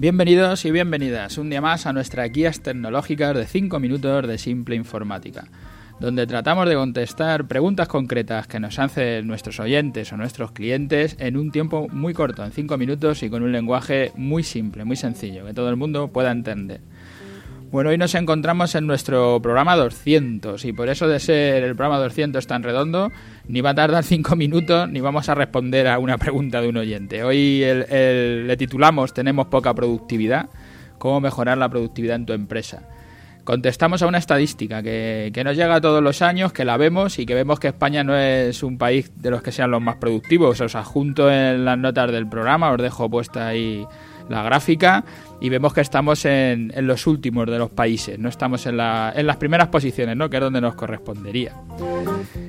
Bienvenidos y bienvenidas un día más a nuestras guías tecnológicas de 5 minutos de simple informática, donde tratamos de contestar preguntas concretas que nos hacen nuestros oyentes o nuestros clientes en un tiempo muy corto, en 5 minutos y con un lenguaje muy simple, muy sencillo, que todo el mundo pueda entender. Bueno, hoy nos encontramos en nuestro programa 200 y por eso de ser el programa 200 tan redondo, ni va a tardar 5 minutos ni vamos a responder a una pregunta de un oyente. Hoy le titulamos Tenemos poca productividad, cómo mejorar la productividad en tu empresa. Contestamos a una estadística que, que nos llega todos los años, que la vemos y que vemos que España no es un país de los que sean los más productivos. Os adjunto en las notas del programa, os dejo puesta ahí la gráfica y vemos que estamos en, los últimos de los países, no estamos en, las primeras posiciones, ¿no? que es donde nos correspondería.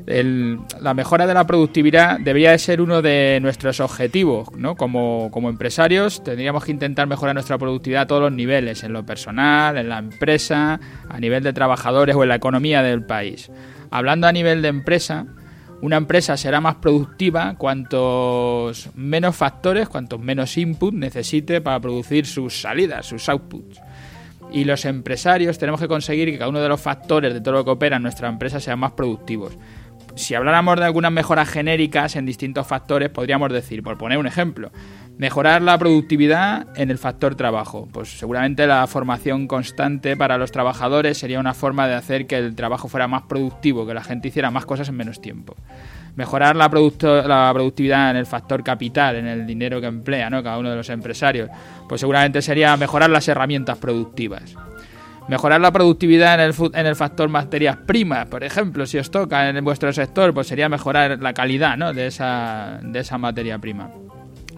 la mejora de la productividad debería de ser uno de nuestros objetivos, ¿no? como, como empresarios tendríamos que intentar mejorar nuestra productividad a todos los niveles, en lo personal, en la empresa, a nivel de trabajadores o en la economía del país. Hablando a nivel de empresa, una empresa será más productiva cuantos menos factores, cuantos menos input necesite para producir sus salidas, sus outputs. Y los empresarios tenemos que conseguir que cada uno de los factores de todo lo que opera en nuestra empresa sean más productivos. Si habláramos de algunas mejoras genéricas en distintos factores, podríamos decir, por poner un ejemplo, Mejorar la productividad en el factor trabajo. Pues seguramente la formación constante para los trabajadores sería una forma de hacer que el trabajo fuera más productivo, que la gente hiciera más cosas en menos tiempo. Mejorar la, la productividad en el factor capital, en el dinero que emplea ¿no? cada uno de los empresarios. Pues seguramente sería mejorar las herramientas productivas. Mejorar la productividad en el, en el factor materias primas, por ejemplo, si os toca en vuestro sector, pues sería mejorar la calidad ¿no? de, esa, de esa materia prima.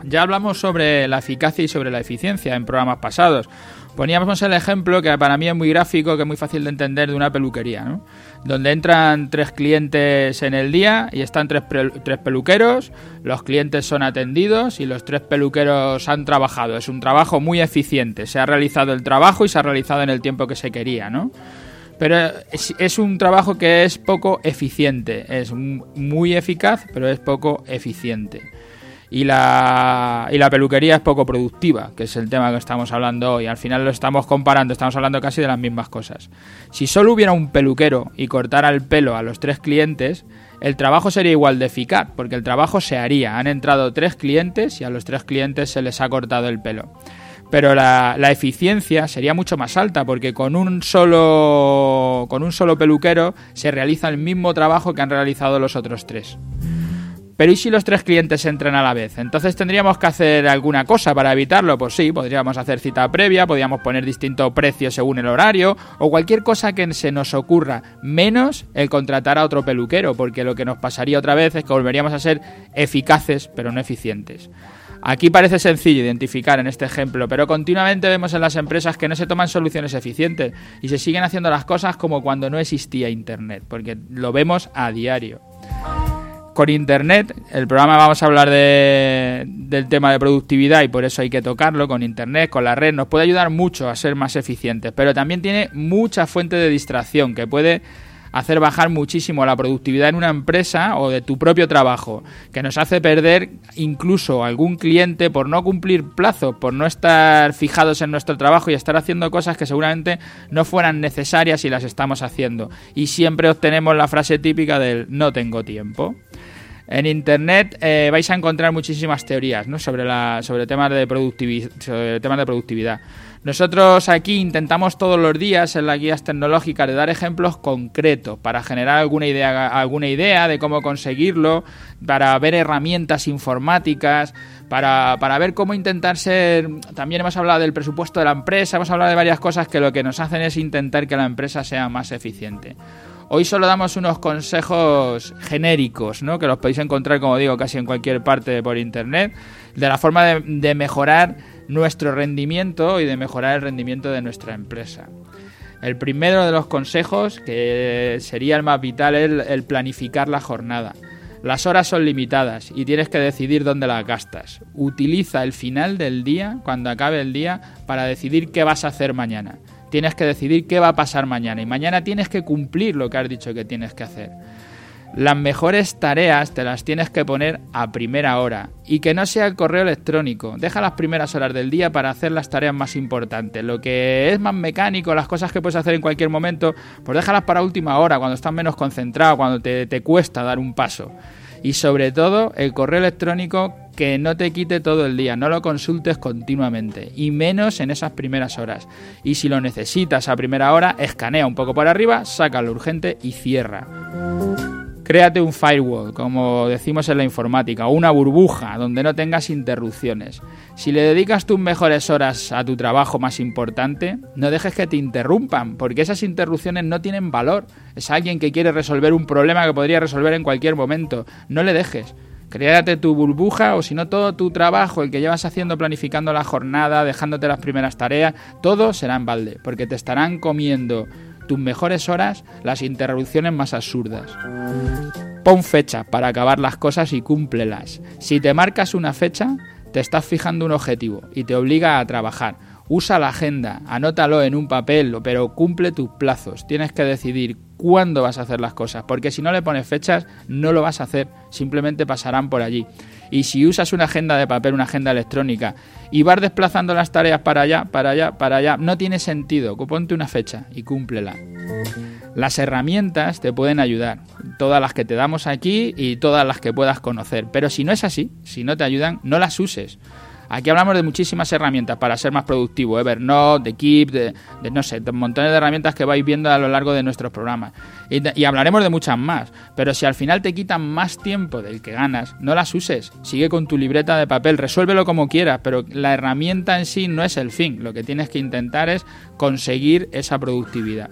Ya hablamos sobre la eficacia y sobre la eficiencia en programas pasados. Poníamos el ejemplo que para mí es muy gráfico, que es muy fácil de entender, de una peluquería, ¿no? donde entran tres clientes en el día y están tres, tres peluqueros, los clientes son atendidos y los tres peluqueros han trabajado. Es un trabajo muy eficiente, se ha realizado el trabajo y se ha realizado en el tiempo que se quería, ¿no? Pero es, es un trabajo que es poco eficiente, es muy eficaz, pero es poco eficiente y la, y la peluquería es poco productiva, que es el tema que estamos hablando hoy. Al final lo estamos comparando, estamos hablando casi de las mismas cosas. Si solo hubiera un peluquero y cortara el pelo a los tres clientes, el trabajo sería igual de eficaz, porque el trabajo se haría. Han entrado tres clientes y a los tres clientes se les ha cortado el pelo. Pero la, la eficiencia sería mucho más alta, porque con un solo con un solo peluquero se realiza el mismo trabajo que han realizado los otros tres. Pero ¿y si los tres clientes entran a la vez? Entonces tendríamos que hacer alguna cosa para evitarlo. Pues sí, podríamos hacer cita previa, podríamos poner distinto precio según el horario o cualquier cosa que se nos ocurra, menos el contratar a otro peluquero, porque lo que nos pasaría otra vez es que volveríamos a ser eficaces pero no eficientes. Aquí parece sencillo identificar en este ejemplo, pero continuamente vemos en las empresas que no se toman soluciones eficientes y se siguen haciendo las cosas como cuando no existía Internet, porque lo vemos a diario con Internet. El programa vamos a hablar de, del tema de productividad y por eso hay que tocarlo con Internet, con la red. Nos puede ayudar mucho a ser más eficientes, pero también tiene mucha fuente de distracción que puede hacer bajar muchísimo la productividad en una empresa o de tu propio trabajo, que nos hace perder incluso algún cliente por no cumplir plazos, por no estar fijados en nuestro trabajo y estar haciendo cosas que seguramente no fueran necesarias y las estamos haciendo. Y siempre obtenemos la frase típica del no tengo tiempo. En internet eh, vais a encontrar muchísimas teorías sobre, la, sobre, temas de temas de productividad. Nosotros aquí intentamos todos los días en las guías tecnológicas de dar ejemplos concretos para generar alguna idea, alguna idea de cómo conseguirlo, para ver herramientas informáticas, para, para ver cómo intentar ser... También hemos hablado del presupuesto de la empresa, hemos hablado de varias cosas que lo que nos hacen es intentar que la empresa sea más eficiente. Hoy solo damos unos consejos genéricos, ¿no? que los podéis encontrar, como digo, casi en cualquier parte por internet, de la forma de mejorar nuestro rendimiento y de mejorar el rendimiento de nuestra empresa. El primero de los consejos, que sería el más vital, es el planificar la jornada. Las horas son limitadas y tienes que decidir dónde las gastas. Utiliza el final del día, cuando acabe el día, para decidir qué vas a hacer mañana. Tienes que decidir qué va a pasar mañana y mañana tienes que cumplir lo que has dicho que tienes que hacer. Las mejores tareas te las tienes que poner a primera hora y que no sea el correo electrónico. Deja las primeras horas del día para hacer las tareas más importantes. Lo que es más mecánico, las cosas que puedes hacer en cualquier momento, pues déjalas para última hora, cuando estás menos concentrado, cuando te, te cuesta dar un paso. Y sobre todo, el correo electrónico que no te quite todo el día, no lo consultes continuamente y menos en esas primeras horas. Y si lo necesitas a primera hora, escanea un poco por arriba, saca lo urgente y cierra. Créate un firewall, como decimos en la informática, o una burbuja donde no tengas interrupciones. Si le dedicas tus mejores horas a tu trabajo más importante, no dejes que te interrumpan, porque esas interrupciones no tienen valor. Es alguien que quiere resolver un problema que podría resolver en cualquier momento. No le dejes. Créate tu burbuja o si no todo tu trabajo, el que llevas haciendo planificando la jornada, dejándote las primeras tareas, todo será en balde, porque te estarán comiendo tus mejores horas las interrupciones más absurdas. Pon fecha para acabar las cosas y cúmplelas. Si te marcas una fecha, te estás fijando un objetivo y te obliga a trabajar. Usa la agenda, anótalo en un papel, pero cumple tus plazos. Tienes que decidir cuándo vas a hacer las cosas, porque si no le pones fechas, no lo vas a hacer, simplemente pasarán por allí. Y si usas una agenda de papel, una agenda electrónica, y vas desplazando las tareas para allá, para allá, para allá, no tiene sentido. Ponte una fecha y cúmplela. Las herramientas te pueden ayudar, todas las que te damos aquí y todas las que puedas conocer. Pero si no es así, si no te ayudan, no las uses. Aquí hablamos de muchísimas herramientas para ser más productivo, Evernote, de Keep, de, no sé, de montones de herramientas que vais viendo a lo largo de nuestros programas. Y, hablaremos de muchas más, pero si al final te quitan más tiempo del que ganas, no las uses. Sigue con tu libreta de papel, resuélvelo como quieras, pero la herramienta en sí no es el fin. Lo que tienes que intentar es conseguir esa productividad.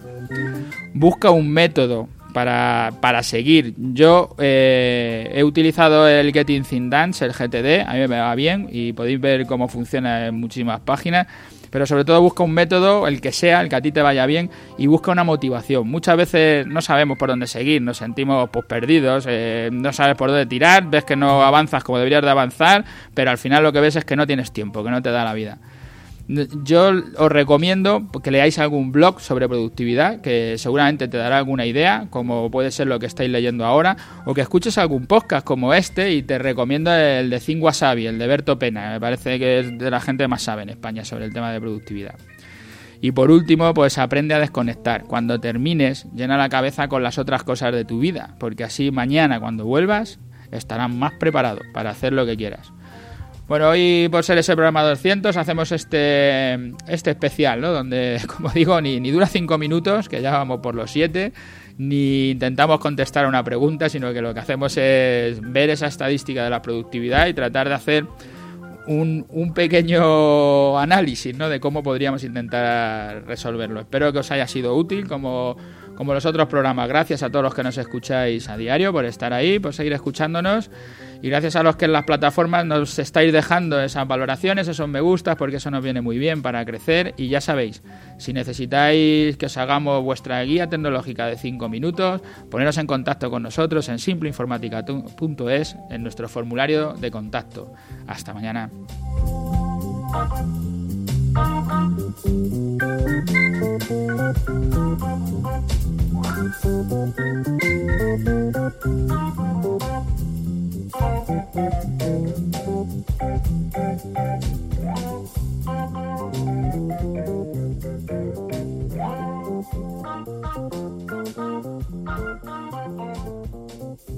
Busca un método para, para seguir. Yo eh, he utilizado el Getting Things Dance, el GTD, a mí me va bien y podéis ver cómo funciona en muchísimas páginas. Pero sobre todo busca un método, el que sea, el que a ti te vaya bien, y busca una motivación. Muchas veces no sabemos por dónde seguir, nos sentimos pues, perdidos, eh, no sabes por dónde tirar, ves que no avanzas como deberías de avanzar, pero al final lo que ves es que no tienes tiempo, que no te da la vida. Yo os recomiendo que leáis algún blog sobre productividad, que seguramente te dará alguna idea, como puede ser lo que estáis leyendo ahora, o que escuches algún podcast como este y te recomiendo el de Think Wasabi, el de Berto Pena, me parece que es de la gente más sabe en España sobre el tema de productividad. Y por último, pues aprende a desconectar. Cuando termines, llena la cabeza con las otras cosas de tu vida, porque así mañana cuando vuelvas estarás más preparado para hacer lo que quieras. Bueno, hoy por ser ese programa 200 hacemos este, este especial, ¿no? Donde, como digo, ni, ni dura 5 minutos, que ya vamos por los 7, ni intentamos contestar a una pregunta, sino que lo que hacemos es ver esa estadística de la productividad y tratar de hacer un, un, pequeño análisis ¿no? de cómo podríamos intentar resolverlo. Espero que os haya sido útil como, como los otros programas. Gracias a todos los que nos escucháis a diario por estar ahí, por seguir escuchándonos. Y gracias a los que en las plataformas nos estáis dejando esas valoraciones, esos me gustas, porque eso nos viene muy bien para crecer. Y ya sabéis, si necesitáis que os hagamos vuestra guía tecnológica de 5 minutos, poneros en contacto con nosotros en simpleinformática.es en nuestro formulario de contacto. Hasta mañana. Thank you.